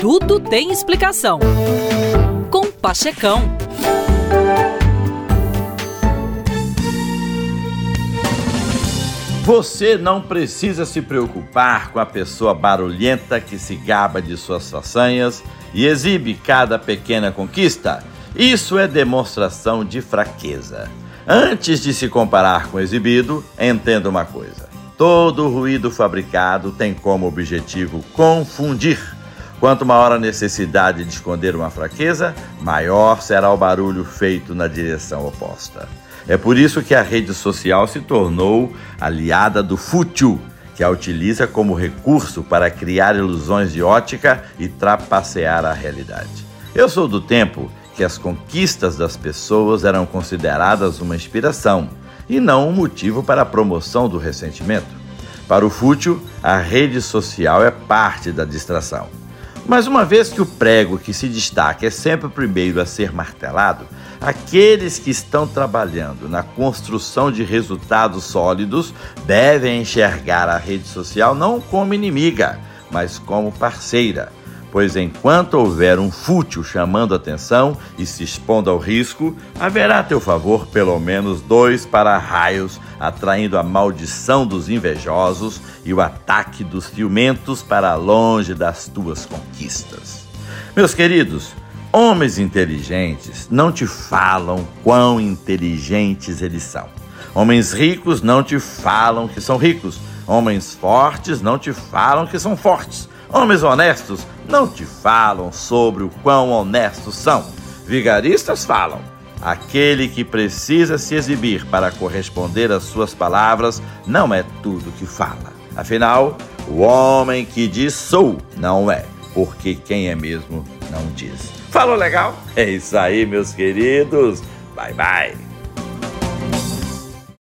Tudo tem explicação. Com Pachecão. Você não precisa se preocupar com a pessoa barulhenta que se gaba de suas façanhas e exibe cada pequena conquista. Isso é demonstração de fraqueza. Antes de se comparar com o exibido, entenda uma coisa: todo ruído fabricado tem como objetivo confundir. Quanto maior a necessidade de esconder uma fraqueza, maior será o barulho feito na direção oposta. É por isso que a rede social se tornou aliada do fútil, que a utiliza como recurso para criar ilusões de ótica e trapacear a realidade. Eu sou do tempo que as conquistas das pessoas eram consideradas uma inspiração e não um motivo para a promoção do ressentimento. Para o fútil, a rede social é parte da distração. Mas uma vez que o prego que se destaca é sempre o primeiro a ser martelado, Aqueles que estão trabalhando na construção de resultados sólidos devem enxergar a rede social não como inimiga, mas como parceira. Pois enquanto houver um fútil chamando atenção e se expondo ao risco, haverá a teu favor pelo menos dois para-raios, atraindo a maldição dos invejosos e o ataque dos ciumentos para longe das tuas conquistas. Meus queridos, Homens inteligentes não te falam quão inteligentes eles são. Homens ricos não te falam que são ricos. Homens fortes não te falam que são fortes. Homens honestos não te falam sobre o quão honestos são. Vigaristas falam. Aquele que precisa se exibir para corresponder às suas palavras não é tudo que fala. Afinal, o homem que diz sou não é, porque quem é mesmo não diz. Falou legal? É isso aí, meus queridos. Bye, bye.